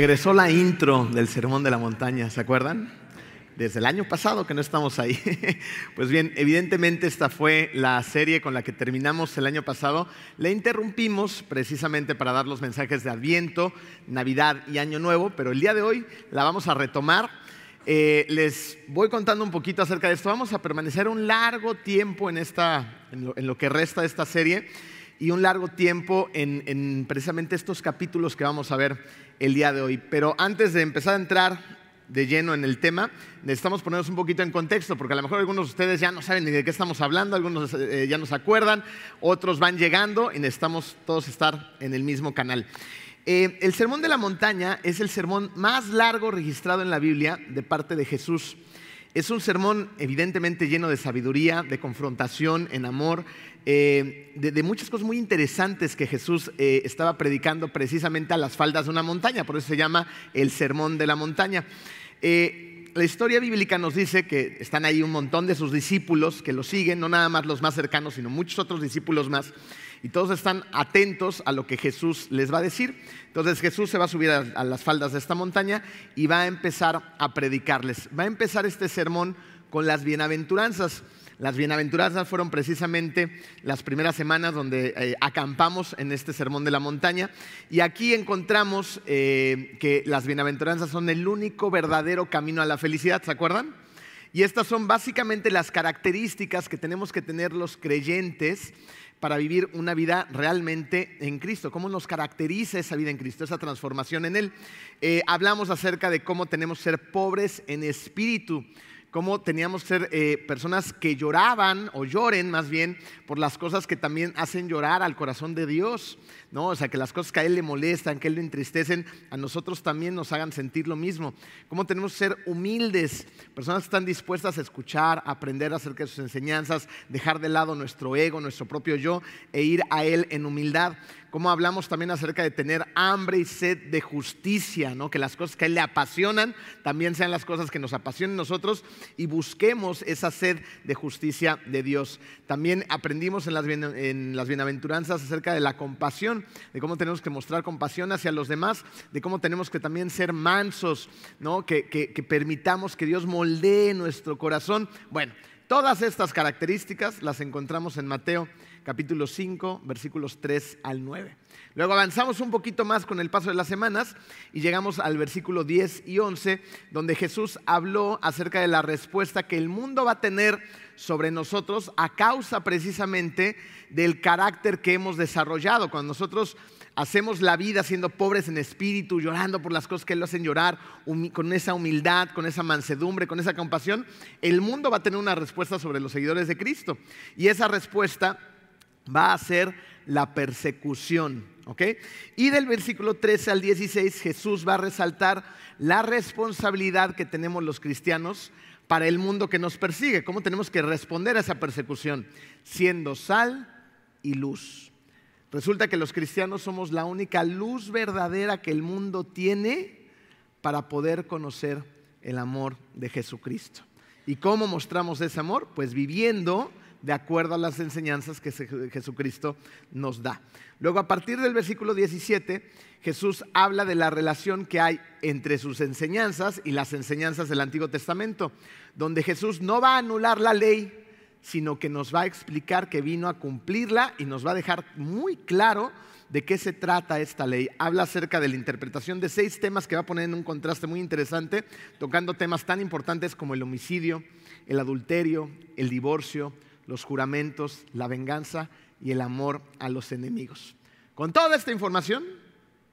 regresó la intro del Sermón de la Montaña, ¿se acuerdan? Desde el año pasado que no estamos ahí. Pues bien, evidentemente esta fue la serie con la que terminamos el año pasado. La interrumpimos precisamente para dar los mensajes de Adviento, Navidad y Año Nuevo, pero el día de hoy la vamos a retomar. Eh, les voy contando un poquito acerca de esto. Vamos a permanecer un largo tiempo en, esta, en, lo, en lo que resta de esta serie y un largo tiempo en, en, precisamente estos capítulos que vamos a ver el día de hoy. Pero antes de empezar a entrar de lleno en el tema, necesitamos ponernos un poquito en contexto, porque a lo mejor algunos de ustedes ya no saben ni de qué estamos hablando, algunos eh, ya nos acuerdan, otros van llegando y necesitamos todos estar en el mismo canal. Eh, el Sermón de la Montaña es el sermón más largo registrado en la Biblia de parte de Jesús. Es un sermón evidentemente lleno de sabiduría, de confrontación, en amor, eh, de, muchas cosas muy interesantes que Jesús eh, estaba predicando precisamente a las faldas de una montaña, por eso se llama el sermón de la montaña. Eh, la historia bíblica nos dice que están ahí un montón de sus discípulos que lo siguen, no nada más los más cercanos, sino muchos otros discípulos más, y todos están atentos a lo que Jesús les va a decir. Entonces Jesús se va a subir a, las faldas de esta montaña y va a empezar a predicarles. Va a empezar este sermón con las bienaventuranzas. Las bienaventuranzas fueron precisamente las primeras semanas donde eh, acampamos en este sermón de la montaña y aquí encontramos eh, que las bienaventuranzas son el único verdadero camino a la felicidad, ¿se acuerdan? Y estas son básicamente las características que tenemos que tener los creyentes para vivir una vida realmente en Cristo. ¿Cómo nos caracteriza esa vida en Cristo, esa transformación en Él? Eh, hablamos acerca de cómo tenemos que ser pobres en espíritu cómo teníamos que ser eh, personas que lloraban o lloren más bien por las cosas que también hacen llorar al corazón de Dios, ¿no? O sea, que las cosas que a Él le molestan, que a Él le entristecen, a nosotros también nos hagan sentir lo mismo. Cómo tenemos que ser humildes, personas que están dispuestas a escuchar, a aprender acerca de sus enseñanzas, dejar de lado nuestro ego, nuestro propio yo e ir a Él en humildad cómo hablamos también acerca de tener hambre y sed de justicia, ¿no? que las cosas que a Él le apasionan también sean las cosas que nos apasionen nosotros y busquemos esa sed de justicia de Dios. También aprendimos en las, en las bienaventuranzas acerca de la compasión, de cómo tenemos que mostrar compasión hacia los demás, de cómo tenemos que también ser mansos, ¿no? que, que, que permitamos que Dios moldee nuestro corazón. Bueno, todas estas características las encontramos en Mateo capítulo 5, versículos 3 al 9. Luego avanzamos un poquito más con el paso de las semanas y llegamos al versículo 10 y 11, donde Jesús habló acerca de la respuesta que el mundo va a tener sobre nosotros a causa precisamente del carácter que hemos desarrollado. Cuando nosotros hacemos la vida siendo pobres en espíritu, llorando por las cosas que lo hacen llorar, con esa humildad, con esa mansedumbre, con esa compasión, el mundo va a tener una respuesta sobre los seguidores de Cristo. Y esa respuesta va a ser la persecución. ¿ok? Y del versículo 13 al 16 Jesús va a resaltar la responsabilidad que tenemos los cristianos para el mundo que nos persigue. ¿Cómo tenemos que responder a esa persecución? Siendo sal y luz. Resulta que los cristianos somos la única luz verdadera que el mundo tiene para poder conocer el amor de Jesucristo. ¿Y cómo mostramos ese amor? Pues viviendo de acuerdo a las enseñanzas que Jesucristo nos da. Luego, a partir del versículo 17, Jesús habla de la relación que hay entre sus enseñanzas y las enseñanzas del Antiguo Testamento, donde Jesús no va a anular la ley, sino que nos va a explicar que vino a cumplirla y nos va a dejar muy claro de qué se trata esta ley. Habla acerca de la interpretación de seis temas que va a poner en un contraste muy interesante, tocando temas tan importantes como el homicidio, el adulterio, el divorcio, los juramentos, la venganza y el amor a los enemigos. Con toda esta información,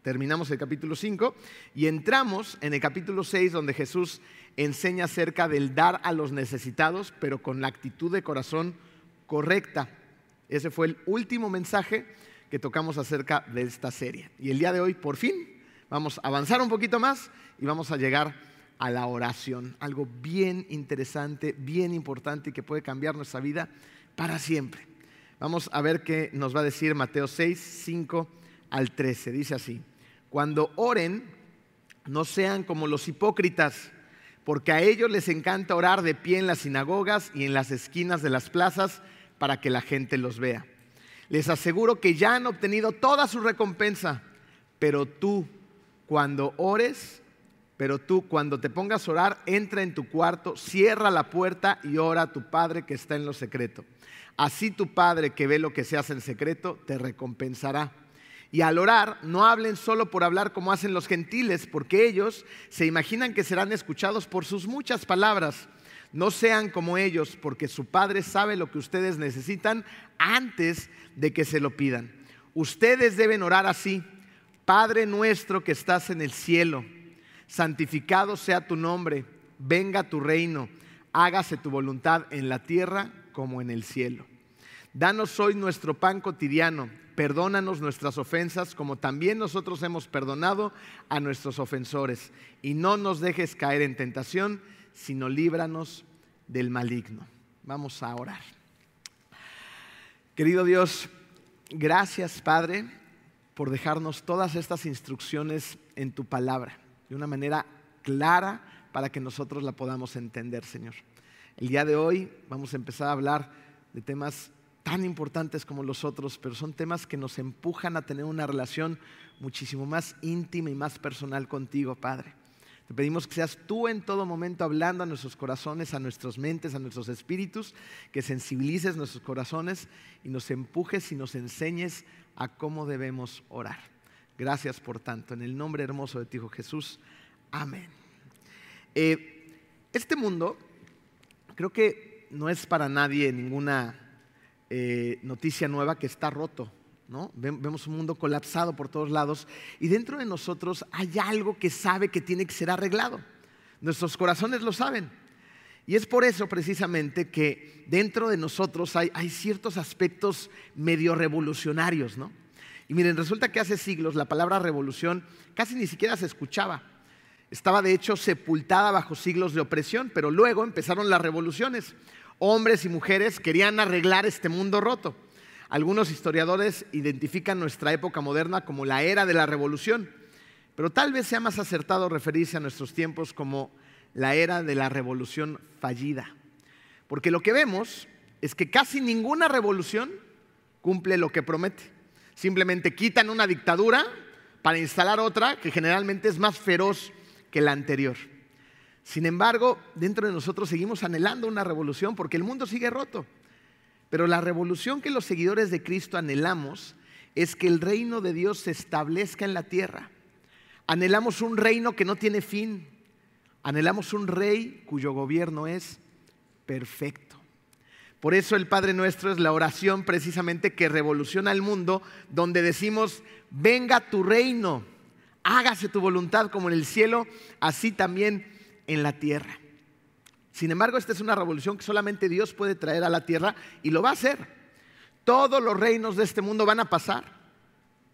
terminamos el capítulo 5 y entramos en el capítulo 6 donde Jesús enseña acerca del dar a los necesitados, pero con la actitud de corazón correcta. Ese fue el último mensaje que tocamos acerca de esta serie. Y el día de hoy, por fin, vamos a avanzar un poquito más y vamos a llegar a la oración, algo bien interesante, bien importante y que puede cambiar nuestra vida para siempre. Vamos a ver qué nos va a decir Mateo 6, 5 al 13. Dice así, cuando oren, no sean como los hipócritas, porque a ellos les encanta orar de pie en las sinagogas y en las esquinas de las plazas para que la gente los vea. Les aseguro que ya han obtenido toda su recompensa, pero tú, cuando ores, pero tú cuando te pongas a orar, entra en tu cuarto, cierra la puerta y ora a tu Padre que está en lo secreto. Así tu Padre que ve lo que se hace en secreto, te recompensará. Y al orar, no hablen solo por hablar como hacen los gentiles, porque ellos se imaginan que serán escuchados por sus muchas palabras. No sean como ellos, porque su Padre sabe lo que ustedes necesitan antes de que se lo pidan. Ustedes deben orar así. Padre nuestro que estás en el cielo, santificado sea tu nombre, venga tu reino, hágase tu voluntad en la tierra como en el cielo. Danos hoy nuestro pan cotidiano, perdónanos nuestras ofensas como también nosotros hemos perdonado a nuestros ofensores, y no nos dejes caer en tentación, sino líbranos del maligno. Vamos a orar. Querido Dios, gracias Padre por dejarnos todas estas instrucciones en tu palabra de una manera clara para que nosotros la podamos entender, Señor. El día de hoy vamos a empezar a hablar de temas tan importantes como los otros, pero son temas que nos empujan a tener una relación muchísimo más íntima y más personal contigo, Padre. Te pedimos que seas tú en todo momento hablando a nuestros corazones, a nuestras mentes, a nuestros espíritus, que sensibilices nuestros corazones y nos empujes y nos enseñes a cómo debemos orar. Gracias por tanto. En el nombre hermoso de ti, Hijo Jesús. Amén. Eh, este mundo creo que no es para nadie ninguna eh, noticia nueva que está roto. ¿no? Vemos un mundo colapsado por todos lados y dentro de nosotros hay algo que sabe que tiene que ser arreglado. Nuestros corazones lo saben. Y es por eso precisamente que dentro de nosotros hay, ciertos aspectos medio revolucionarios, ¿no? Y miren, resulta que hace siglos la palabra revolución casi ni siquiera se escuchaba. Estaba de hecho sepultada bajo siglos de opresión, pero luego empezaron las revoluciones. Hombres y mujeres querían arreglar este mundo roto. Algunos historiadores identifican nuestra época moderna como la era de la revolución, pero tal vez sea más acertado referirse a nuestros tiempos como la era de la revolución fallida. Porque lo que vemos es que casi ninguna revolución cumple lo que promete. Simplemente quitan una dictadura para instalar otra que generalmente es más feroz que la anterior. Sin embargo, dentro de nosotros seguimos anhelando una revolución porque el mundo sigue roto. Pero la revolución que los seguidores de Cristo anhelamos es que el reino de Dios se establezca en la tierra. Anhelamos un reino que no tiene fin, Anhelamos un rey cuyo gobierno es perfecto. Por eso el Padre Nuestro es la oración precisamente que revoluciona el mundo, donde decimos, venga tu reino, hágase tu voluntad como en el cielo, así también en la tierra. Sin embargo, esta es una revolución que solamente Dios puede traer a la tierra y lo va a hacer. Todos los reinos de este mundo van a pasar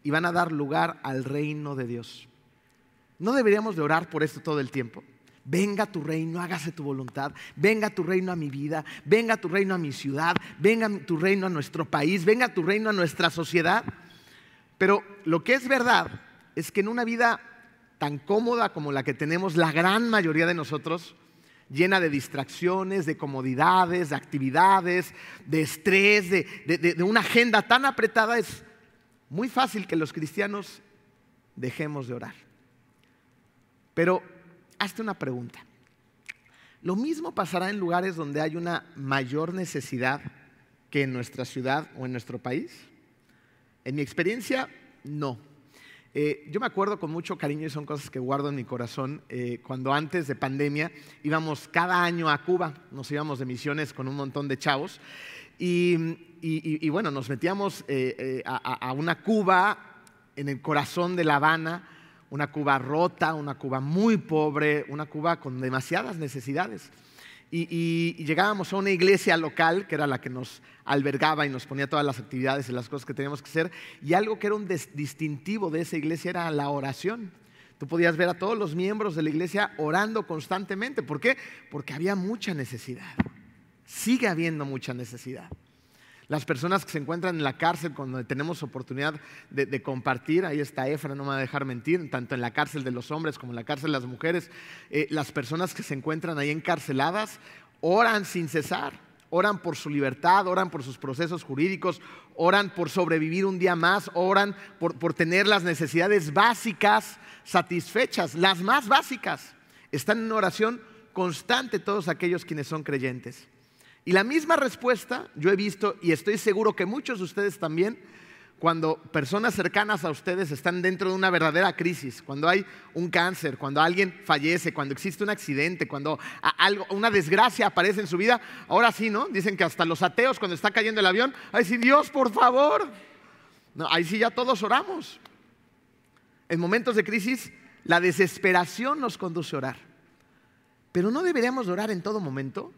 y van a dar lugar al reino de Dios. ¿No deberíamos de orar por esto todo el tiempo? Venga tu reino, hágase tu voluntad. Venga tu reino a mi vida. Venga tu reino a mi ciudad. Venga tu reino a nuestro país. Venga tu reino a nuestra sociedad. Pero lo que es verdad es que en una vida tan cómoda como la que tenemos la gran mayoría de nosotros, llena de distracciones, de comodidades, de actividades, de estrés, de, una agenda tan apretada, es muy fácil que los cristianos dejemos de orar. Pero hazte una pregunta. ¿Lo mismo pasará en lugares donde hay una mayor necesidad que en nuestra ciudad o en nuestro país? En mi experiencia, no. Eh, yo me acuerdo con mucho cariño y son cosas que guardo en mi corazón, eh, cuando antes de pandemia íbamos cada año a Cuba, nos íbamos de misiones con un montón de chavos y, bueno, nos metíamos eh, a una Cuba en el corazón de La Habana una Cuba rota, una Cuba muy pobre, una Cuba con demasiadas necesidades. Y, llegábamos a una iglesia local, que era la que nos albergaba y nos ponía todas las actividades y las cosas que teníamos que hacer, y algo que era un distintivo de esa iglesia era la oración. Tú podías ver a todos los miembros de la iglesia orando constantemente. ¿Por qué? Porque había mucha necesidad. Sigue habiendo mucha necesidad. Las personas que se encuentran en la cárcel cuando tenemos oportunidad de, compartir, ahí está Efra, no me va a dejar mentir, tanto en la cárcel de los hombres como en la cárcel de las mujeres, eh, las personas que se encuentran ahí encarceladas oran sin cesar, oran por su libertad, oran por sus procesos jurídicos, oran por sobrevivir un día más, oran por, por tener las necesidades básicas satisfechas, las más básicas. Están en oración constante todos aquellos quienes son creyentes. Y la misma respuesta yo he visto y estoy seguro que muchos de ustedes también, cuando personas cercanas a ustedes están dentro de una verdadera crisis, cuando hay un cáncer, cuando alguien fallece, cuando existe un accidente, cuando algo, una desgracia aparece en su vida, ahora sí, ¿no? Dicen que hasta los ateos cuando está cayendo el avión, ay sí, Dios, por favor. No, ahí sí ya todos oramos. En momentos de crisis, la desesperación nos conduce a orar. Pero no deberíamos orar en todo momento.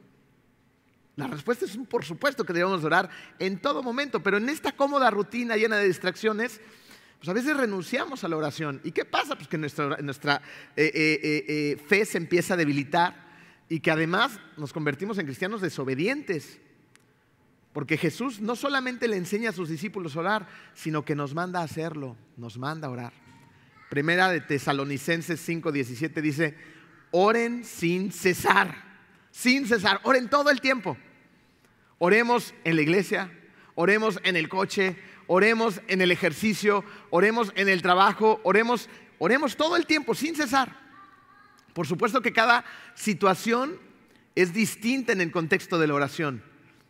La respuesta es por supuesto que debemos orar en todo momento, pero en esta cómoda rutina llena de distracciones, pues a veces renunciamos a la oración. ¿Y qué pasa? Pues que nuestra, eh, eh, eh, fe se empieza a debilitar y que además nos convertimos en cristianos desobedientes. Porque Jesús no solamente le enseña a sus discípulos a orar, sino que nos manda a hacerlo, nos manda a orar. Primera de Tesalonicenses 5:17 dice, oren sin cesar, sin cesar, oren todo el tiempo. Oremos en la iglesia, oremos en el coche, oremos en el ejercicio, oremos en el trabajo, oremos, oremos todo el tiempo sin cesar. Por supuesto que cada situación es distinta en el contexto de la oración.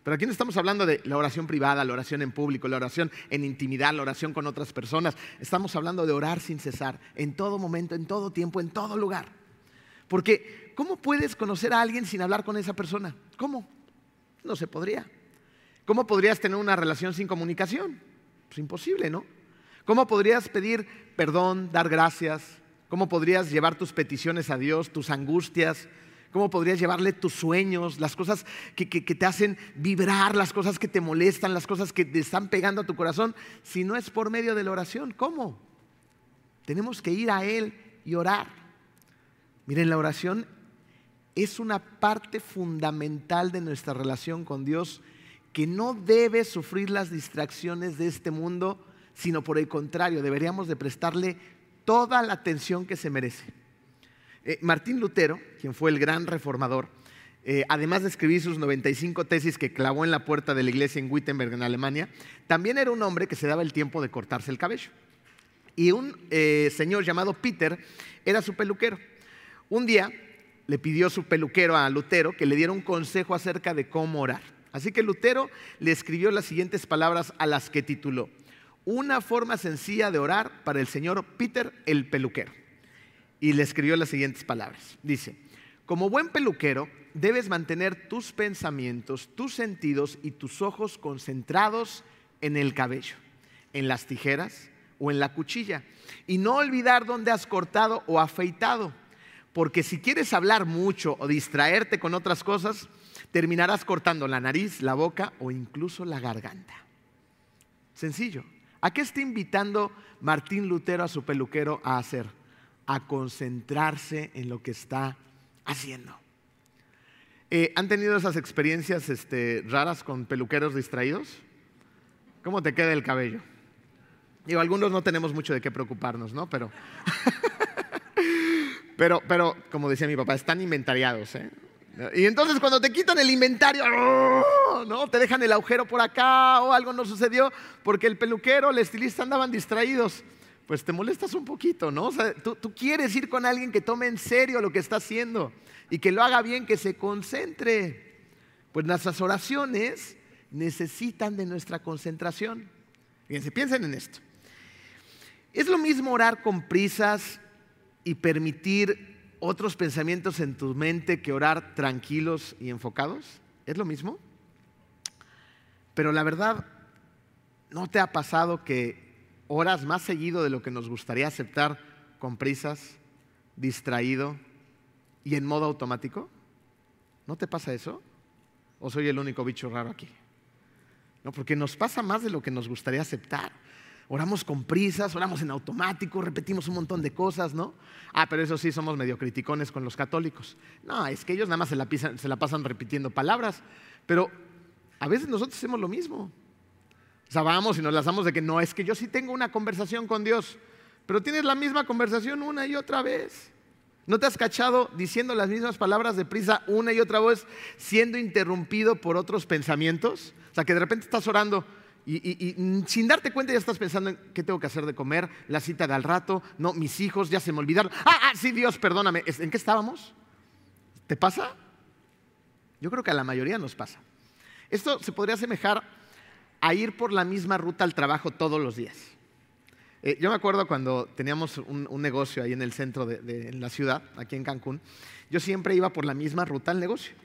Pero aquí no estamos hablando de la oración privada, la oración en público, la oración en intimidad, la oración con otras personas. Estamos hablando de orar sin cesar, en todo momento, en todo tiempo, en todo lugar. Porque, ¿cómo puedes conocer a alguien sin hablar con esa persona? ¿Cómo? No se podría. ¿Cómo podrías tener una relación sin comunicación? Pues imposible, ¿no? ¿Cómo podrías pedir perdón, dar gracias? ¿Cómo podrías llevar tus peticiones a Dios, tus angustias? ¿Cómo podrías llevarle tus sueños, las cosas que, te hacen vibrar, las cosas que te molestan, las cosas que te están pegando a tu corazón, si no es por medio de la oración? ¿Cómo? Tenemos que ir a Él y orar. Miren, la oración es una parte fundamental de nuestra relación con Dios que no debe sufrir las distracciones de este mundo, sino por el contrario, deberíamos de prestarle toda la atención que se merece. Eh, Martín Lutero, quien fue el gran reformador, eh, además de escribir sus 95 tesis que clavó en la puerta de la iglesia en Wittenberg, en Alemania, también era un hombre que se daba el tiempo de cortarse el cabello. Y un eh, señor llamado Peter era su peluquero. Un día le pidió su peluquero a Lutero que le diera un consejo acerca de cómo orar. Así que Lutero le escribió las siguientes palabras a las que tituló, Una forma sencilla de orar para el señor Peter el peluquero y le escribió las siguientes palabras. Dice, como buen peluquero, debes mantener tus pensamientos, tus sentidos y tus ojos concentrados en el cabello, en las tijeras o en la cuchilla. Y no olvidar dónde has cortado o afeitado, porque si quieres hablar mucho o distraerte con otras cosas, terminarás cortando la nariz, la boca o incluso la garganta. Sencillo. ¿A qué está invitando Martín Lutero a su peluquero a hacer? a concentrarse en lo que está haciendo. Eh, ¿Han tenido esas experiencias este, raras con peluqueros distraídos? ¿Cómo te queda el cabello? Digo, algunos no tenemos mucho de qué preocuparnos, ¿no? Pero, pero, pero como decía mi papá, están inventariados, ¿eh? Y entonces cuando te quitan el inventario, ¡oh! ¿no? Te dejan el agujero por acá o algo no sucedió porque el peluquero, el estilista andaban distraídos pues te molestas un poquito, ¿no? O sea, tú, quieres ir con alguien que tome en serio lo que está haciendo y que lo haga bien, que se concentre. Pues nuestras oraciones necesitan de nuestra concentración. Fíjense, piensen en esto. ¿Es lo mismo orar con prisas y permitir otros pensamientos en tu mente que orar tranquilos y enfocados? ¿Es lo mismo? Pero la verdad, ¿no te ha pasado que Horas más seguido de lo que nos gustaría aceptar con prisas, distraído y en modo automático? ¿No te pasa eso? ¿O soy el único bicho raro aquí? No, porque nos pasa más de lo que nos gustaría aceptar. Oramos con prisas, oramos en automático, repetimos un montón de cosas, ¿no? Ah, pero eso sí, somos medio criticones con los católicos. No, es que ellos nada más se la, pasan repitiendo palabras, pero a veces nosotros hacemos lo mismo. O sea, vamos y nos lanzamos de que no, es que yo sí tengo una conversación con Dios, pero tienes la misma conversación una y otra vez. ¿No te has cachado diciendo las mismas palabras de prisa una y otra vez, siendo interrumpido por otros pensamientos? O sea, que de repente estás orando y, sin darte cuenta ya estás pensando en qué tengo que hacer de comer, la cita de al rato, no, mis hijos ya se me olvidaron. Ah, ah, sí, Dios, perdóname. ¿En qué estábamos? ¿Te pasa? Yo creo que a la mayoría nos pasa. Esto se podría asemejar a ir por la misma ruta al trabajo todos los días. Eh, yo me acuerdo cuando teníamos un, negocio ahí en el centro de, la ciudad, aquí en Cancún, yo siempre iba por la misma ruta al negocio.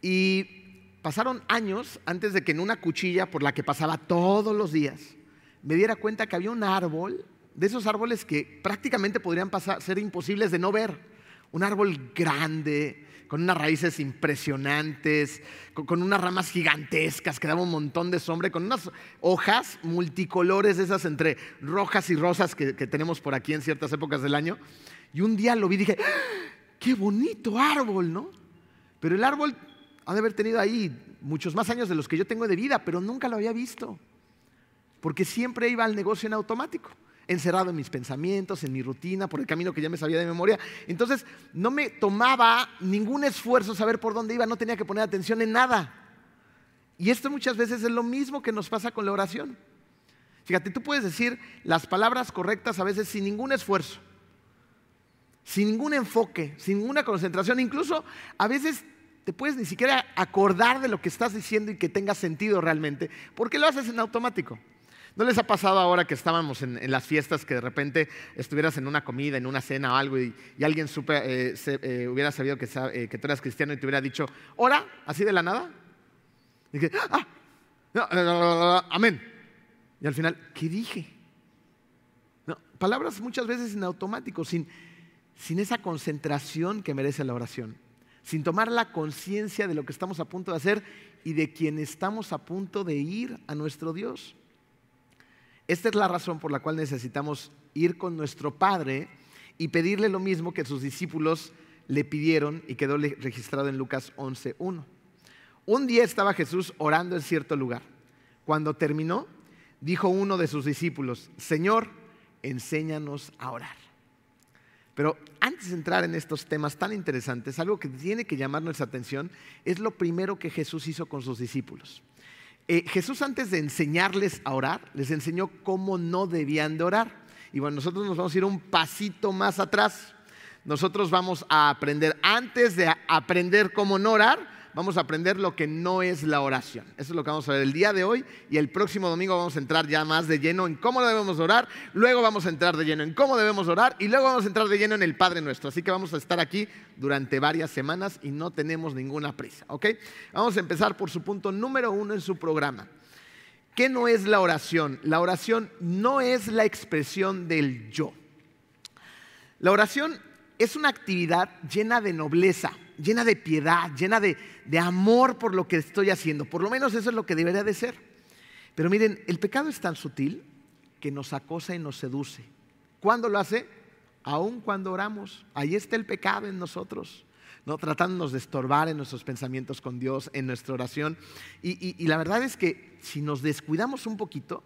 Y pasaron años antes de que en una cuchilla por la que pasaba todos los días me diera cuenta que había un árbol, de esos árboles que prácticamente podrían ser imposibles de no ver. Un árbol grande, con unas raíces impresionantes, con, unas ramas gigantescas que daban un montón de sombra, con unas hojas multicolores, esas entre rojas y rosas que, tenemos por aquí en ciertas épocas del año. Y un día lo vi y dije, ¡Ah! qué bonito árbol, ¿no? Pero el árbol ha de haber tenido ahí muchos más años de los que yo tengo de vida, pero nunca lo había visto, porque siempre iba al negocio en automático encerrado en mis pensamientos, en mi rutina, por el camino que ya me sabía de memoria. Entonces no me tomaba ningún esfuerzo saber por dónde iba, no tenía que poner atención en nada. Y esto muchas veces es lo mismo que nos pasa con la oración. Fíjate, tú puedes decir las palabras correctas a veces sin ningún esfuerzo, sin ningún enfoque, sin ninguna concentración, incluso a veces te puedes ni siquiera acordar de lo que estás diciendo y que tenga sentido realmente, porque lo haces en automático. ¿No les ha pasado ahora que estábamos en, las fiestas que de repente estuvieras en una comida, en una cena o algo y, alguien eh, eh, hubiera sabido eh, que, tú eras cristiano y te hubiera dicho, ora, así de la nada? Y dije, ah, amén. Y al final, ¿qué dije? palabras muchas veces en automático, sin esa concentración que merece la oración, sin tomar la conciencia de lo que estamos a punto de hacer y de quien estamos a punto de ir a nuestro Dios. Esta es la razón por la cual necesitamos ir con nuestro Padre y pedirle lo mismo que sus discípulos le pidieron y quedó registrado en Lucas 11.1. Un día estaba Jesús orando en cierto lugar. Cuando terminó, dijo uno de sus discípulos, Señor, enséñanos a orar. Pero antes de entrar en estos temas tan interesantes, algo que tiene que llamar nuestra atención es lo primero que Jesús hizo con sus discípulos. Eh, Jesús antes de enseñarles a orar, les enseñó cómo no debían de orar. Y bueno, nosotros nos vamos a ir un pasito más atrás. Nosotros vamos a aprender, antes de aprender cómo no orar, vamos a aprender lo que no es la oración. Eso es lo que vamos a ver el día de hoy y el próximo domingo vamos a entrar ya más de lleno en cómo debemos orar, luego vamos a entrar de lleno en cómo debemos orar y luego vamos a entrar de lleno en el Padre nuestro. Así que vamos a estar aquí durante varias semanas y no tenemos ninguna prisa, ¿ok? Vamos a empezar por su punto número uno en su programa. ¿Qué no es la oración? La oración no es la expresión del yo. La oración es una actividad llena de nobleza llena de piedad, llena de, amor por lo que estoy haciendo. Por lo menos eso es lo que debería de ser. Pero miren, el pecado es tan sutil que nos acosa y nos seduce. ¿Cuándo lo hace? Aún cuando oramos. Ahí está el pecado en nosotros. ¿no? tratándonos de estorbar en nuestros pensamientos con Dios, en nuestra oración. y, la verdad es que si nos descuidamos un poquito,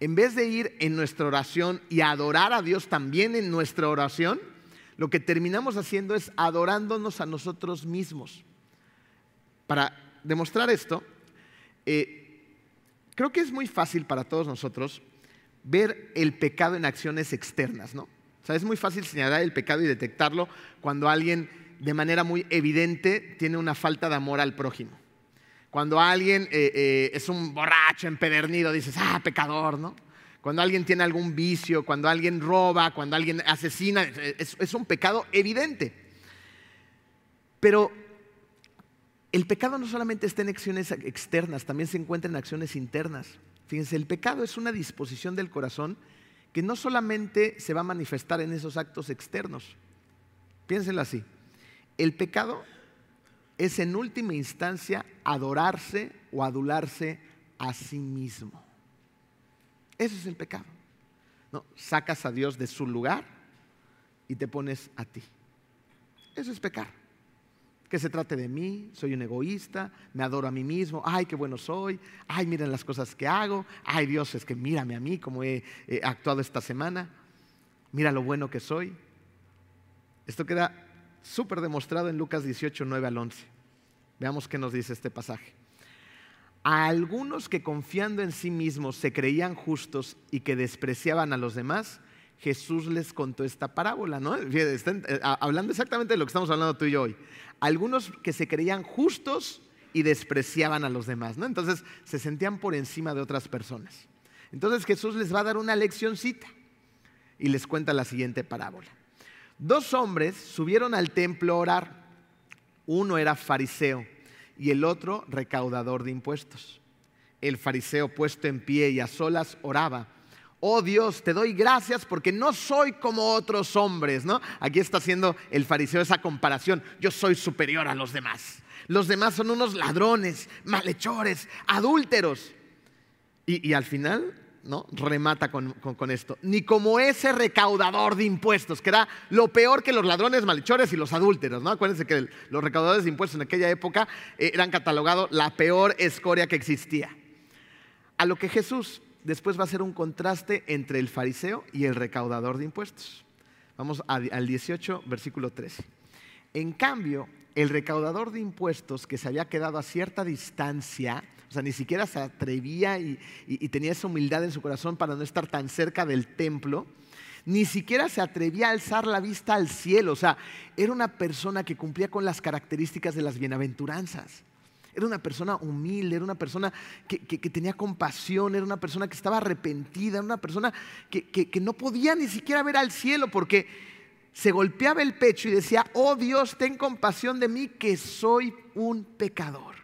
en vez de ir en nuestra oración y adorar a Dios también en nuestra oración, lo que terminamos haciendo es adorándonos a nosotros mismos. Para demostrar esto, eh, creo que es muy fácil para todos nosotros ver el pecado en acciones externas, ¿no? O sea, es muy fácil señalar el pecado y detectarlo cuando alguien de manera muy evidente tiene una falta de amor al prójimo. Cuando alguien eh, eh, es un borracho empedernido, dices, ah, pecador, ¿no? Cuando alguien tiene algún vicio, cuando alguien roba, cuando alguien asesina, es, un pecado evidente. Pero el pecado no solamente está en acciones externas, también se encuentra en acciones internas. Fíjense, el pecado es una disposición del corazón que no solamente se va a manifestar en esos actos externos. Piénsenlo así. El pecado es en última instancia adorarse o adularse a sí mismo. Eso es el pecado. No, sacas a Dios de su lugar y te pones a ti. Eso es pecar. Que se trate de mí, soy un egoísta, me adoro a mí mismo, ay, qué bueno soy, ay, miren las cosas que hago, ay, Dios, es que mírame a mí como he actuado esta semana, mira lo bueno que soy. Esto queda súper demostrado en Lucas 18, 9 al 11. Veamos qué nos dice este pasaje. A algunos que confiando en sí mismos se creían justos y que despreciaban a los demás, Jesús les contó esta parábola, ¿no? Eh, hablando exactamente de lo que estamos hablando tú y yo hoy. Algunos que se creían justos y despreciaban a los demás, ¿no? Entonces se sentían por encima de otras personas. Entonces Jesús les va a dar una leccioncita y les cuenta la siguiente parábola. Dos hombres subieron al templo a orar. Uno era fariseo y el otro recaudador de impuestos. El fariseo puesto en pie y a solas oraba. Oh Dios, te doy gracias porque no soy como otros hombres, ¿no? Aquí está haciendo el fariseo esa comparación. Yo soy superior a los demás. Los demás son unos ladrones, malhechores, adúlteros. Y, y al final ¿no? remata con, esto. Ni como ese recaudador de impuestos, que era lo peor que los ladrones, malhechores y los adúlteros. ¿no? Acuérdense que los recaudadores de impuestos en aquella época eh, eran catalogados la peor escoria que existía. A lo que Jesús después va a hacer un contraste entre el fariseo y el recaudador de impuestos. Vamos al 18, versículo 13. En cambio, el recaudador de impuestos que se había quedado a cierta distancia, o sea, ni siquiera se atrevía y, tenía esa humildad en su corazón para no estar tan cerca del templo. Ni siquiera se atrevía a alzar la vista al cielo. O sea, era una persona que cumplía con las características de las bienaventuranzas. Era una persona humilde, era una persona que, tenía compasión, era una persona que estaba arrepentida, era una persona que no podía ni siquiera ver al cielo porque se golpeaba el pecho y decía, oh Dios, ten compasión de mí que soy un pecador.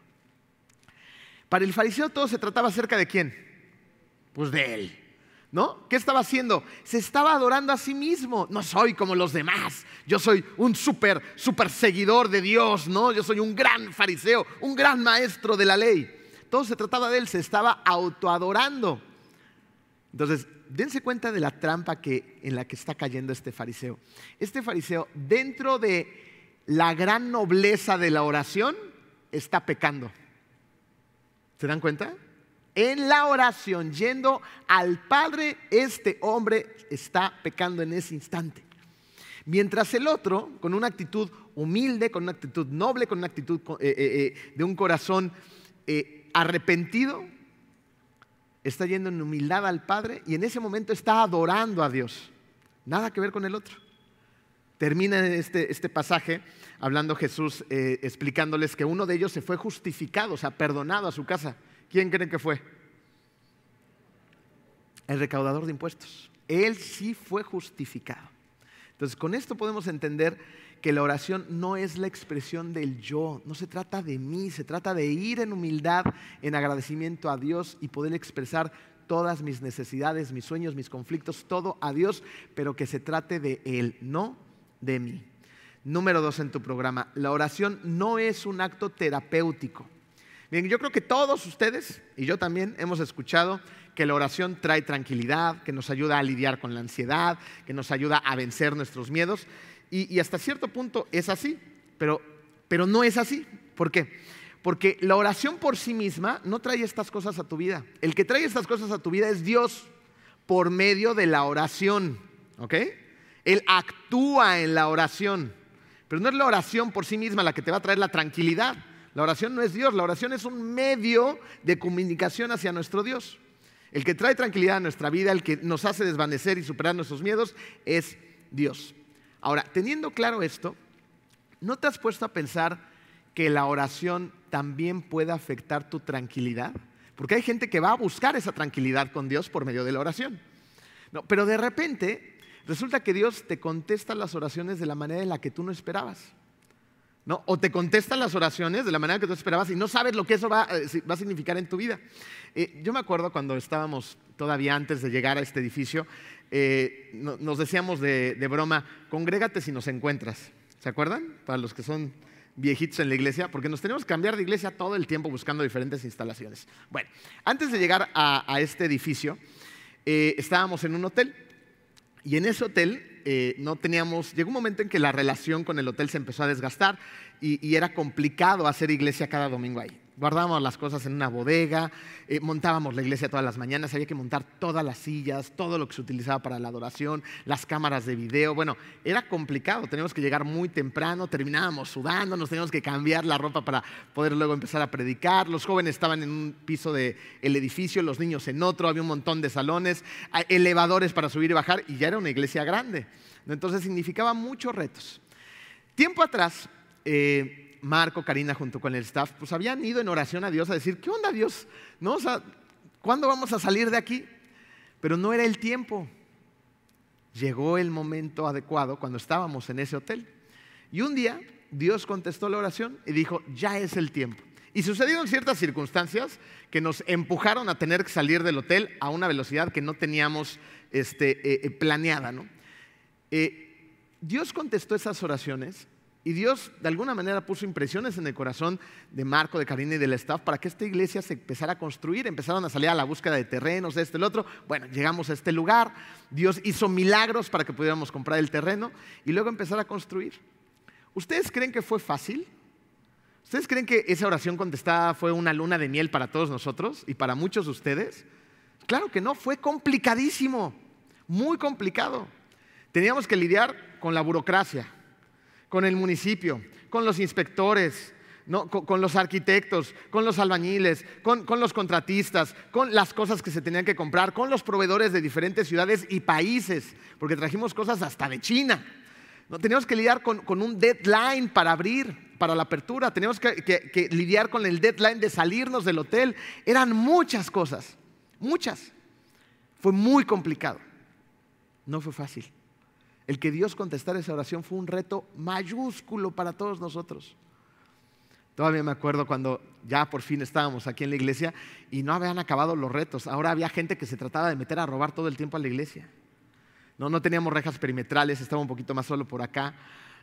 Para el fariseo todo se trataba acerca de quién? Pues de él. ¿No? ¿Qué estaba haciendo? Se estaba adorando a sí mismo. No soy como los demás. Yo soy un súper, súper seguidor de Dios, ¿no? Yo soy un gran fariseo, un gran maestro de la ley. Todo se trataba de él, se estaba autoadorando. Entonces, dense cuenta de la trampa que, en la que está cayendo este fariseo. Este fariseo, dentro de la gran nobleza de la oración, está pecando. ¿Se dan cuenta? En la oración, yendo al Padre, este hombre está pecando en ese instante. Mientras el otro, con una actitud humilde, con una actitud noble, con una actitud eh, eh, eh, de un corazón arrepentido, está yendo en humildad al Padre y en ese momento está adorando a Dios. Nada que ver con el otro. Termina este, este pasaje hablando Jesús, eh, explicándoles que uno de ellos se fue justificado, o sea, perdonado a su casa. ¿Quién creen que fue? El recaudador de impuestos. Él sí fue justificado. Entonces, con esto podemos entender que la oración no es la expresión del yo, no se trata de mí, se trata de ir en humildad, en agradecimiento a Dios y poder expresar todas mis necesidades, mis sueños, mis conflictos, todo a Dios, pero que se trate de Él, no de mí. Número dos en tu programa, la oración no es un acto terapéutico. Bien, yo creo que todos ustedes y yo también hemos escuchado que la oración trae tranquilidad, que nos ayuda a lidiar con la ansiedad, que nos ayuda a vencer nuestros miedos. Y, hasta cierto punto es así, pero, pero no es así. ¿Por qué? Porque la oración por sí misma no trae estas cosas a tu vida. El que trae estas cosas a tu vida es Dios por medio de la oración. ¿Ok? Él actúa en la oración. Pero no es la oración por sí misma la que te va a traer la tranquilidad. La oración no es Dios, la oración es un medio de comunicación hacia nuestro Dios. El que trae tranquilidad a nuestra vida, el que nos hace desvanecer y superar nuestros miedos, es Dios. Ahora, teniendo claro esto, ¿no te has puesto a pensar que la oración también puede afectar tu tranquilidad? Porque hay gente que va a buscar esa tranquilidad con Dios por medio de la oración. No, pero de repente Resulta que Dios te contesta las oraciones de la manera en la que tú no esperabas. ¿no? O te contesta las oraciones de la manera que tú esperabas y no sabes lo que eso va, eh, a significar en tu vida. Eh, yo me acuerdo cuando estábamos todavía antes de llegar a este edificio, eh, nos decíamos de, broma, congrégate si nos encuentras. ¿Se acuerdan? Para los que son viejitos en la iglesia, porque nos tenemos que cambiar de iglesia todo el tiempo buscando diferentes instalaciones. Bueno, antes de llegar a, este edificio, estábamos en un hotel y en ese hotel eh, no teníamos, llegó un momento en que la relación con el hotel se empezó a desgastar y, era complicado hacer iglesia cada domingo ahí. Guardábamos las cosas en una bodega, eh, montábamos la iglesia todas las mañanas, había que montar todas las sillas, todo lo que se utilizaba para la adoración, las cámaras de video. Bueno, era complicado, teníamos que llegar muy temprano, terminábamos sudando, nos teníamos que cambiar la ropa para poder luego empezar a predicar. Los jóvenes estaban en un piso del edificio, los niños en otro, había un montón de salones, elevadores para subir y bajar, y ya era una iglesia grande. Entonces significaba muchos retos. Tiempo atrás, eh, Marco, Karina, junto con el staff, pues habían ido en oración a Dios a decir, ¿qué onda Dios? ¿No? ¿Cuándo vamos a salir de aquí? Pero no era el tiempo. Llegó el momento adecuado cuando estábamos en ese hotel. Y un día Dios contestó la oración y dijo, ya es el tiempo. Y sucedieron ciertas circunstancias que nos empujaron a tener que salir del hotel a una velocidad que no teníamos este, eh, eh, planeada. ¿no? Eh, Dios contestó esas oraciones y Dios de alguna manera puso impresiones en el corazón de Marco, de Karina y del staff para que esta iglesia se empezara a construir. Empezaron a salir a la búsqueda de terrenos, de este, el otro. Bueno, llegamos a este lugar. Dios hizo milagros para que pudiéramos comprar el terreno y luego empezar a construir. ¿Ustedes creen que fue fácil? ¿Ustedes creen que esa oración contestada fue una luna de miel para todos nosotros y para muchos de ustedes? Claro que no, fue complicadísimo, muy complicado. Teníamos que lidiar con la burocracia con el municipio, con los inspectores, con, los arquitectos, con los albañiles, con, los contratistas, con las cosas que se tenían que comprar, con los proveedores de diferentes ciudades y países, porque trajimos cosas hasta de China. ¿no? Teníamos que lidiar con, un deadline para abrir, para la apertura, teníamos que lidiar con el deadline de salirnos del hotel. Eran muchas cosas, muchas. Fue muy complicado. No fue fácil. El que Dios contestara esa oración fue un reto mayúsculo para todos nosotros. Todavía me acuerdo cuando ya por fin estábamos aquí en la iglesia y no habían acabado los retos. Ahora había gente que se trataba de meter a robar todo el tiempo a la iglesia. No, no teníamos rejas perimetrales, estaba un poquito más solo por acá.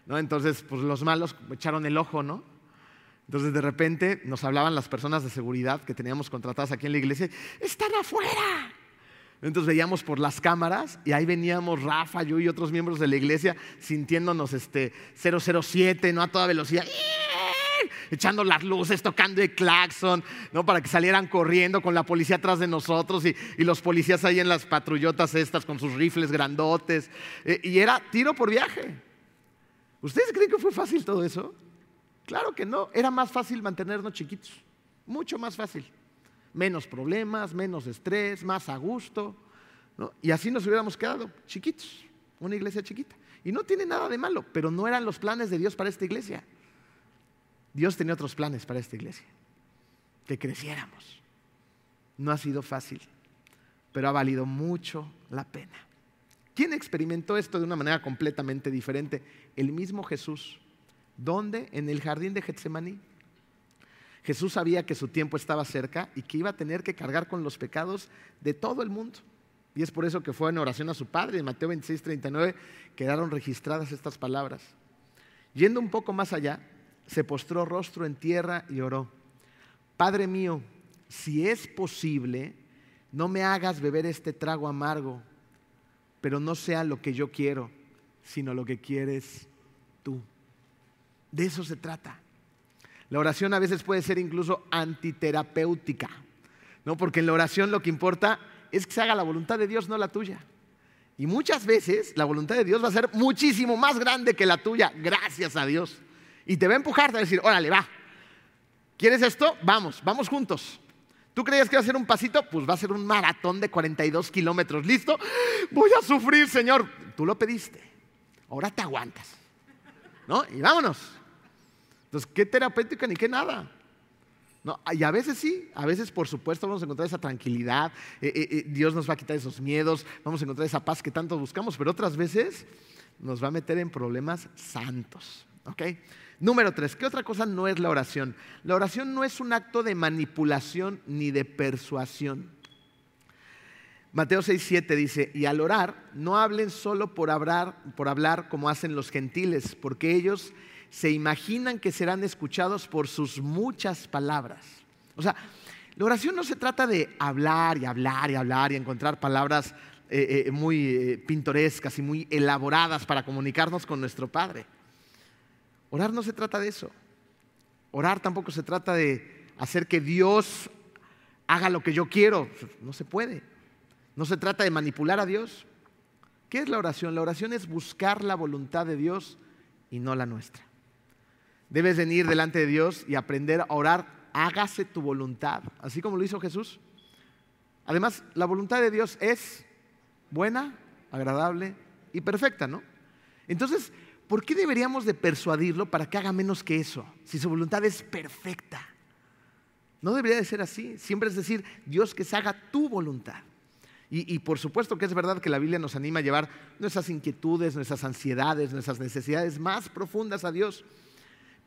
¿no? Entonces, pues los malos echaron el ojo, ¿no? Entonces de repente nos hablaban las personas de seguridad que teníamos contratadas aquí en la iglesia, están afuera. Entonces veíamos por las cámaras y ahí veníamos Rafa, yo y otros miembros de la iglesia sintiéndonos este 007, no a toda velocidad, echando las luces, tocando el claxon, ¿no? Para que salieran corriendo con la policía atrás de nosotros y, los policías ahí en las patrullotas estas con sus rifles grandotes. Eh, y era tiro por viaje. ¿Ustedes creen que fue fácil todo eso? Claro que no, era más fácil mantenernos chiquitos, mucho más fácil menos problemas, menos estrés, más a gusto. Y así nos hubiéramos quedado chiquitos, una iglesia chiquita. Y no tiene nada de malo, pero no eran los planes de Dios para esta iglesia. Dios tenía otros planes para esta iglesia, que creciéramos. No ha sido fácil, pero ha valido mucho la pena. ¿Quién experimentó esto de una manera completamente diferente? El mismo Jesús. ¿Dónde? En el jardín de Getsemaní. Jesús sabía que su tiempo estaba cerca y que iba a tener que cargar con los pecados de todo el mundo. Y es por eso que fue en oración a su Padre. En Mateo 26, 39 quedaron registradas estas palabras. Yendo un poco más allá, se postró rostro en tierra y oró. Padre mío, si es posible, no me hagas beber este trago amargo, pero no sea lo que yo quiero, sino lo que quieres tú. De eso se trata. La oración a veces puede ser incluso antiterapéutica, ¿no? Porque en la oración lo que importa es que se haga la voluntad de Dios, no la tuya. Y muchas veces la voluntad de Dios va a ser muchísimo más grande que la tuya, gracias a Dios. Y te va a empujar, te va a decir, órale, va. ¿Quieres esto? Vamos, vamos juntos. ¿Tú creías que iba a ser un pasito? Pues va a ser un maratón de 42 kilómetros. ¿Listo? Voy a sufrir, Señor. Tú lo pediste. Ahora te aguantas. ¿No? Y vámonos. Entonces, ¿qué terapéutica ni qué nada? No, y a veces sí, a veces por supuesto vamos a encontrar esa tranquilidad, eh, eh, eh, Dios nos va a quitar esos miedos, vamos a encontrar esa paz que tanto buscamos, pero otras veces nos va a meter en problemas santos. ¿ok? Número tres, ¿qué otra cosa no es la oración? La oración no es un acto de manipulación ni de persuasión. Mateo 6, 7 dice, y al orar, no hablen solo por hablar, por hablar como hacen los gentiles, porque ellos se imaginan que serán escuchados por sus muchas palabras. O sea, la oración no se trata de hablar y hablar y hablar y encontrar palabras eh, eh, muy eh, pintorescas y muy elaboradas para comunicarnos con nuestro Padre. Orar no se trata de eso. Orar tampoco se trata de hacer que Dios haga lo que yo quiero. No se puede. No se trata de manipular a Dios. ¿Qué es la oración? La oración es buscar la voluntad de Dios y no la nuestra. Debes venir delante de Dios y aprender a orar, hágase tu voluntad, así como lo hizo Jesús. Además, la voluntad de Dios es buena, agradable y perfecta, ¿no? Entonces, ¿por qué deberíamos de persuadirlo para que haga menos que eso? Si su voluntad es perfecta. No debería de ser así. Siempre es decir, Dios que se haga tu voluntad. Y, por supuesto que es verdad que la Biblia nos anima a llevar nuestras inquietudes, nuestras ansiedades, nuestras necesidades más profundas a Dios.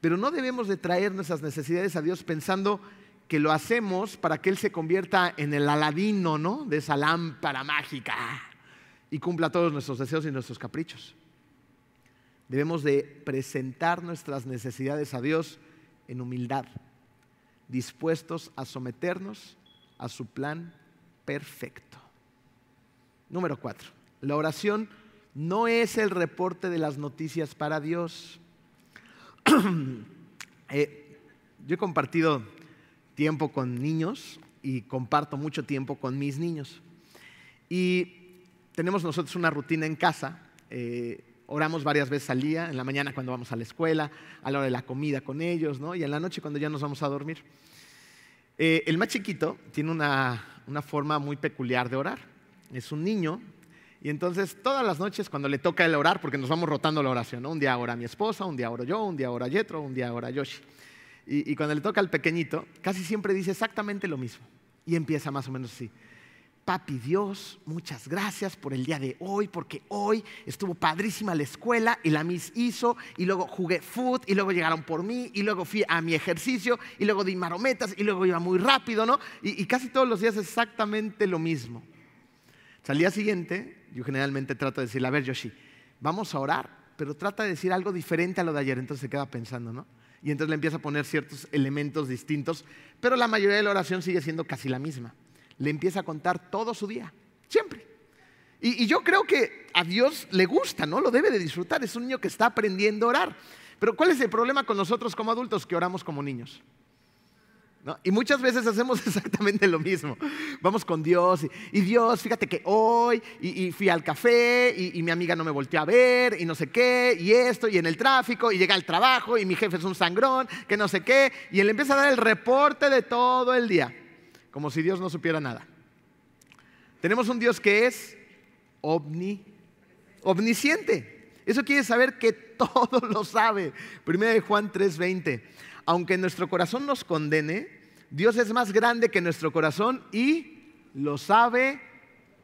Pero no debemos de traer nuestras necesidades a Dios pensando que lo hacemos para que Él se convierta en el aladino, ¿no? De esa lámpara mágica y cumpla todos nuestros deseos y nuestros caprichos. Debemos de presentar nuestras necesidades a Dios en humildad, dispuestos a someternos a su plan perfecto. Número cuatro, la oración no es el reporte de las noticias para Dios. Eh, yo he compartido tiempo con niños y comparto mucho tiempo con mis niños. Y tenemos nosotros una rutina en casa. Eh, oramos varias veces al día, en la mañana cuando vamos a la escuela, a la hora de la comida con ellos, ¿no? y en la noche cuando ya nos vamos a dormir. Eh, el más chiquito tiene una, una forma muy peculiar de orar. Es un niño y entonces todas las noches cuando le toca el orar, porque nos vamos rotando la oración, un día ora mi esposa, un día oro yo, un día ora Yetro, un día ora Yoshi. Y, y, cuando le toca al pequeñito, casi siempre dice exactamente lo mismo. Y empieza más o menos así. Papi Dios, muchas gracias por el día de hoy, porque hoy estuvo padrísima la escuela y la Miss hizo, y luego jugué foot, y luego llegaron por mí, y luego fui a mi ejercicio, y luego di marometas, y luego iba muy rápido, ¿no? Y, y casi todos los días exactamente lo mismo. Al día siguiente, yo generalmente trato de decirle, a ver, Yoshi, vamos a orar, pero trata de decir algo diferente a lo de ayer. Entonces se queda pensando, ¿no? Y entonces le empieza a poner ciertos elementos distintos, pero la mayoría de la oración sigue siendo casi la misma. Le empieza a contar todo su día, siempre. Y, y yo creo que a Dios le gusta, ¿no? Lo debe de disfrutar. Es un niño que está aprendiendo a orar. Pero ¿cuál es el problema con nosotros como adultos que oramos como niños? Y muchas veces hacemos exactamente lo mismo. Vamos con Dios y, Dios, fíjate que hoy y, fui al café y, mi amiga no me volteó a ver y no sé qué y esto y en el tráfico y llega al trabajo y mi jefe es un sangrón, que no sé qué y él empieza a dar el reporte de todo el día, como si Dios no supiera nada. Tenemos un Dios que es omni, omnisciente. Eso quiere saber que todo lo sabe. Primero de Juan 3:20. Aunque nuestro corazón nos condene, Dios es más grande que nuestro corazón y lo sabe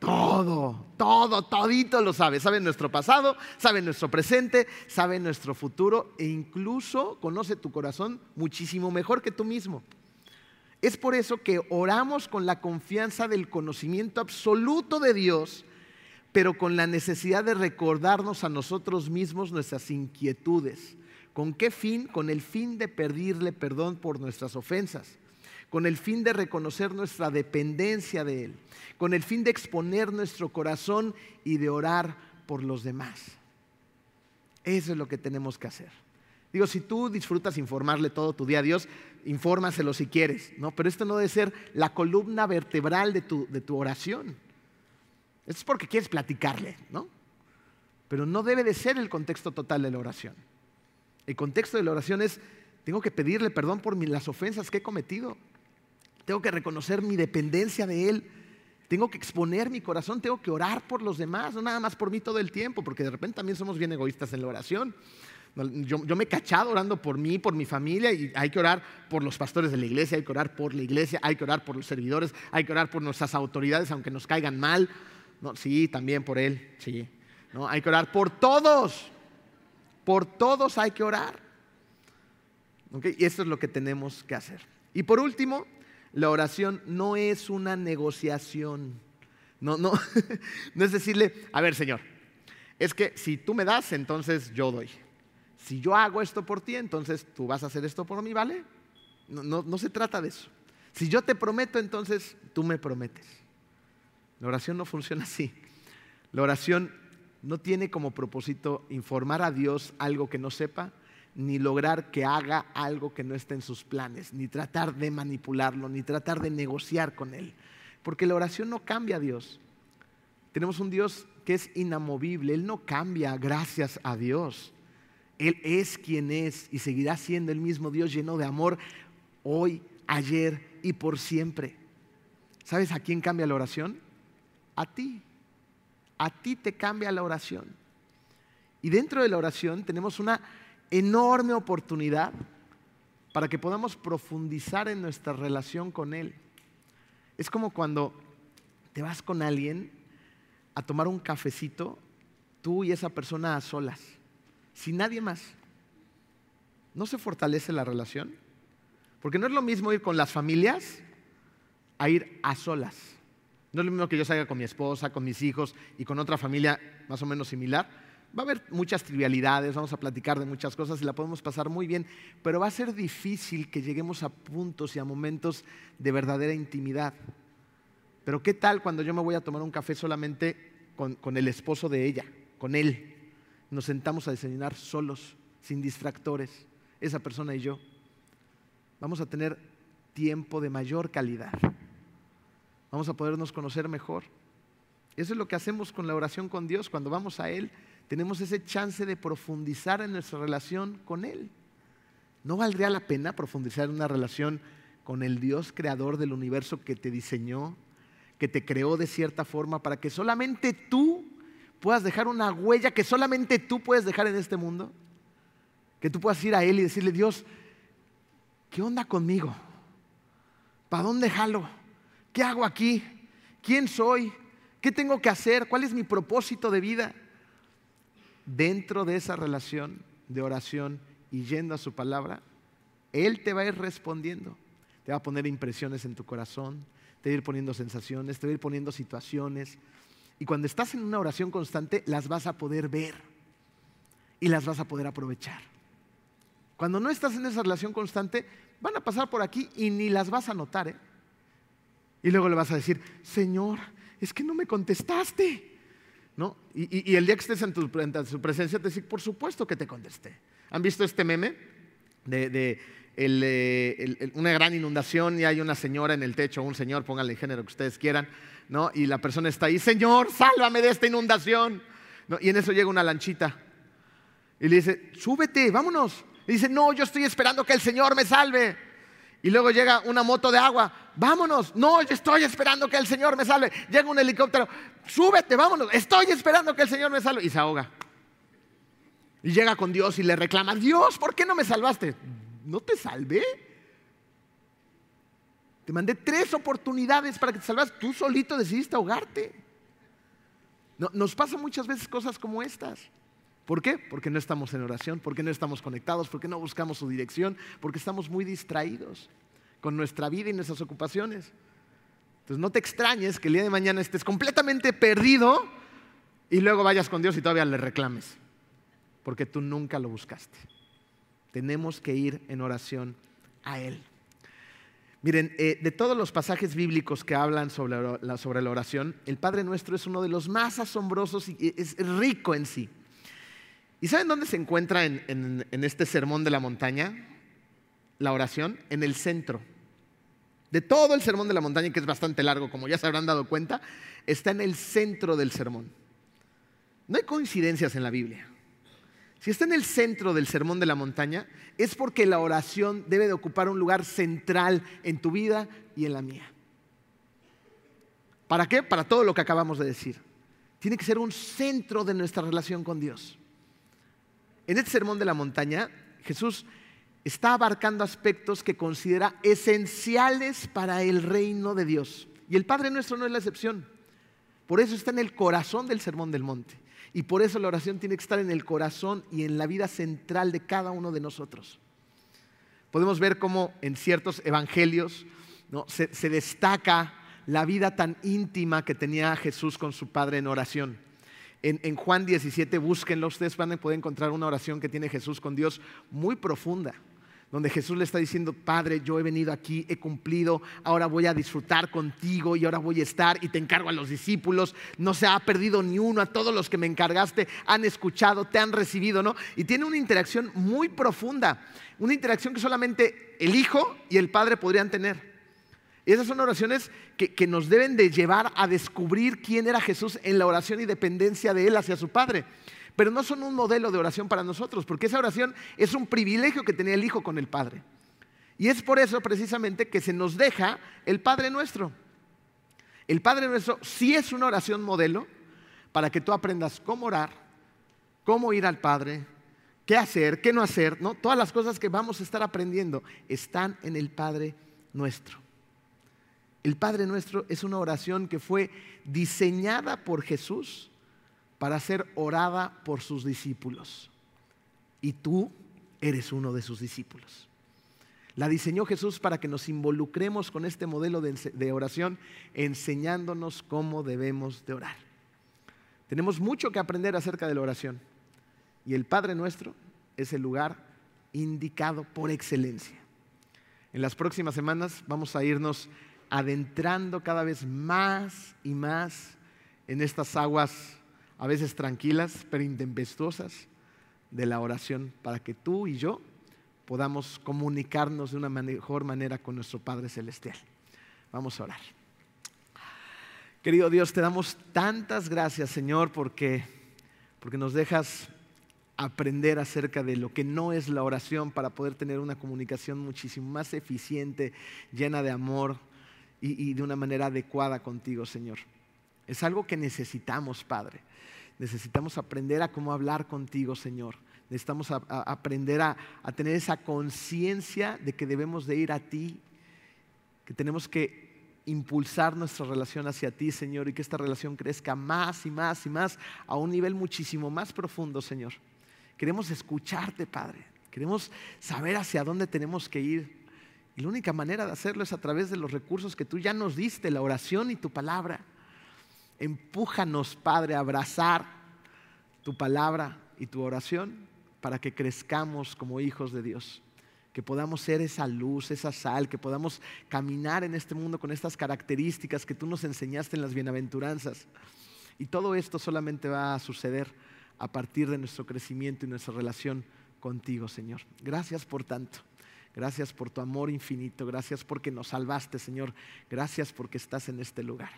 todo, todo, todito lo sabe. Sabe nuestro pasado, sabe nuestro presente, sabe nuestro futuro e incluso conoce tu corazón muchísimo mejor que tú mismo. Es por eso que oramos con la confianza del conocimiento absoluto de Dios, pero con la necesidad de recordarnos a nosotros mismos nuestras inquietudes. ¿Con qué fin? Con el fin de pedirle perdón por nuestras ofensas con el fin de reconocer nuestra dependencia de Él, con el fin de exponer nuestro corazón y de orar por los demás. Eso es lo que tenemos que hacer. Digo, si tú disfrutas informarle todo tu día a Dios, infórmaselo si quieres, ¿no? Pero esto no debe ser la columna vertebral de tu, de tu oración. Esto es porque quieres platicarle, ¿no? Pero no debe de ser el contexto total de la oración. El contexto de la oración es, tengo que pedirle perdón por las ofensas que he cometido. Tengo que reconocer mi dependencia de Él. Tengo que exponer mi corazón, tengo que orar por los demás, no nada más por mí todo el tiempo, porque de repente también somos bien egoístas en la oración. Yo, me he cachado orando por mí, por mi familia, y hay que orar por los pastores de la iglesia, hay que orar por la iglesia, hay que orar por los servidores, hay que orar por nuestras autoridades, aunque nos caigan mal. Sí, también por Él, sí. Hay que orar por todos, por todos hay que orar. Y esto es lo que tenemos que hacer. Y por último, la oración no es una negociación. No, no, no es decirle, a ver, Señor, es que si tú me das, entonces yo doy. Si yo hago esto por ti, entonces tú vas a hacer esto por mí, ¿vale? No, no, no se trata de eso. Si yo te prometo, entonces tú me prometes. La oración no funciona así. La oración no tiene como propósito informar a Dios algo que no sepa, ni lograr que haga algo que no esté en sus planes, ni tratar de manipularlo, ni tratar de negociar con Él. Porque la oración no cambia a Dios. Tenemos un Dios que es inamovible, Él no cambia gracias a Dios. Él es quien es y seguirá siendo el mismo Dios lleno de amor hoy, ayer y por siempre. ¿Sabes a quién cambia la oración? A ti. A ti te cambia la oración. Y dentro de la oración tenemos una enorme oportunidad para que podamos profundizar en nuestra relación con Él. Es como cuando te vas con alguien a tomar un cafecito, tú y esa persona a solas, sin nadie más. ¿No se fortalece la relación? Porque no es lo mismo ir con las familias a ir a solas. No es lo mismo que yo salga con mi esposa, con mis hijos y con otra familia más o menos similar. Va a haber muchas trivialidades, vamos a platicar de muchas cosas y la podemos pasar muy bien, pero va a ser difícil que lleguemos a puntos y a momentos de verdadera intimidad. Pero ¿qué tal cuando yo me voy a tomar un café solamente con, con el esposo de ella, con él? Nos sentamos a desayunar solos, sin distractores, esa persona y yo. Vamos a tener tiempo de mayor calidad vamos a podernos conocer mejor. Eso es lo que hacemos con la oración con Dios. Cuando vamos a Él, tenemos ese chance de profundizar en nuestra relación con Él. ¿No valdría la pena profundizar en una relación con el Dios creador del universo que te diseñó, que te creó de cierta forma para que solamente tú puedas dejar una huella que solamente tú puedes dejar en este mundo? Que tú puedas ir a Él y decirle, Dios, ¿qué onda conmigo? ¿Para dónde jalo? ¿Qué hago aquí? ¿Quién soy? ¿Qué tengo que hacer? ¿Cuál es mi propósito de vida? Dentro de esa relación de oración y yendo a su palabra, Él te va a ir respondiendo. Te va a poner impresiones en tu corazón, te va a ir poniendo sensaciones, te va a ir poniendo situaciones. Y cuando estás en una oración constante, las vas a poder ver y las vas a poder aprovechar. Cuando no estás en esa relación constante, van a pasar por aquí y ni las vas a notar. ¿eh? Y luego le vas a decir, Señor, es que no me contestaste. ¿No? Y, el día que estés en, tu, su presencia te dice, por supuesto que te contesté. ¿Han visto este meme? De, eh, una gran inundación y hay una señora en el techo, un señor, pónganle el género que ustedes quieran, ¿no? Y la persona está ahí, Señor, sálvame de esta inundación. Y en eso llega una lanchita y le dice, súbete, vámonos. Y dice, no, yo estoy esperando que el Señor me salve. Y luego llega una moto de agua, vámonos, no, yo estoy esperando que el Señor me salve. Llega un helicóptero, súbete, vámonos, estoy esperando que el Señor me salve. Y se ahoga. Y llega con Dios y le reclama, Dios, ¿por qué no me salvaste? No te salvé. Te mandé tres oportunidades para que te salvas. Tú solito decidiste ahogarte. nos pasan muchas veces cosas como estas. ¿Por qué? Porque no estamos en oración, porque no estamos conectados, porque no buscamos su dirección, porque estamos muy distraídos con nuestra vida y nuestras ocupaciones. Entonces no te extrañes que el día de mañana estés completamente perdido y luego vayas con Dios y todavía le reclames, porque tú nunca lo buscaste. Tenemos que ir en oración a Él. Miren, eh, de todos los pasajes bíblicos que hablan sobre la, sobre la oración, el Padre Nuestro es uno de los más asombrosos y es rico en sí. ¿Y saben dónde se encuentra en, este sermón de la montaña? La oración, en el centro. De todo el sermón de la montaña, que es bastante largo, como ya se habrán dado cuenta, está en el centro del sermón. No hay coincidencias en la Biblia. Si está en el centro del sermón de la montaña, es porque la oración debe de ocupar un lugar central en tu vida y en la mía. ¿Para qué? Para todo lo que acabamos de decir. Tiene que ser un centro de nuestra relación con Dios. En este sermón de la montaña, Jesús está abarcando aspectos que considera esenciales para el reino de Dios. Y el Padre nuestro no es la excepción. Por eso está en el corazón del sermón del monte. Y por eso la oración tiene que estar en el corazón y en la vida central de cada uno de nosotros. Podemos ver cómo en ciertos evangelios se, se destaca la vida tan íntima que tenía Jesús con su Padre en oración. En, Juan 17, búsquenlo, ustedes van a poder encontrar una oración que tiene Jesús con Dios muy profunda, donde Jesús le está diciendo, Padre, yo he venido aquí, he cumplido, ahora voy a disfrutar contigo y ahora voy a estar y te encargo a los discípulos, no se ha perdido ni uno, a todos los que me encargaste han escuchado, te han recibido, ¿no? Y tiene una interacción muy profunda, una interacción que solamente el Hijo y el Padre podrían tener. Y esas son oraciones que, que nos deben de llevar a descubrir quién era Jesús en la oración y dependencia de Él hacia su Padre pero no son un modelo de oración para nosotros, porque esa oración es un privilegio que tenía el Hijo con el Padre. Y es por eso precisamente que se nos deja el Padre nuestro. El Padre nuestro sí es una oración modelo para que tú aprendas cómo orar, cómo ir al Padre, qué hacer, qué no hacer, ¿no? Todas las cosas que vamos a estar aprendiendo están en el Padre nuestro. El Padre nuestro es una oración que fue diseñada por Jesús para ser orada por sus discípulos. Y tú eres uno de sus discípulos. La diseñó Jesús para que nos involucremos con este modelo de, oración, enseñándonos cómo debemos de orar. Tenemos mucho que aprender acerca de la oración. Y el Padre nuestro es el lugar indicado por excelencia. En las próximas semanas vamos a irnos adentrando cada vez más y más en estas aguas a veces tranquilas, pero intempestuosas, de la oración, para que tú y yo podamos comunicarnos de una mejor manera con nuestro Padre Celestial. Vamos a orar. Querido Dios, te damos tantas gracias, Señor, porque, porque nos dejas aprender acerca de lo que no es la oración para poder tener una comunicación muchísimo más eficiente, llena de amor y, de una manera adecuada contigo, Señor. Es algo que necesitamos, Padre. Necesitamos aprender a cómo hablar contigo, Señor. Necesitamos aprender a, tener esa conciencia de que debemos de ir a ti, que tenemos que impulsar nuestra relación hacia ti, Señor, y que esta relación crezca más y más y más a un nivel muchísimo más profundo, Señor. Queremos escucharte, Padre. Queremos saber hacia dónde tenemos que ir. Y la única manera de hacerlo es a través de los recursos que tú ya nos diste, la oración y tu palabra. Empújanos, Padre, a abrazar tu palabra y tu oración para que crezcamos como hijos de Dios. Que podamos ser esa luz, esa sal, que podamos caminar en este mundo con estas características que tú nos enseñaste en las bienaventuranzas. Y todo esto solamente va a suceder a partir de nuestro crecimiento y nuestra relación contigo, Señor. Gracias por tanto. Gracias por tu amor infinito. Gracias porque nos salvaste, Señor. Gracias porque estás en este lugar.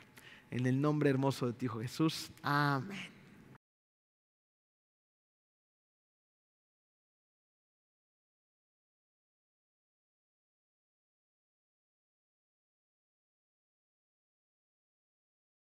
En el nombre hermoso de ti, Hijo Jesús. Amén.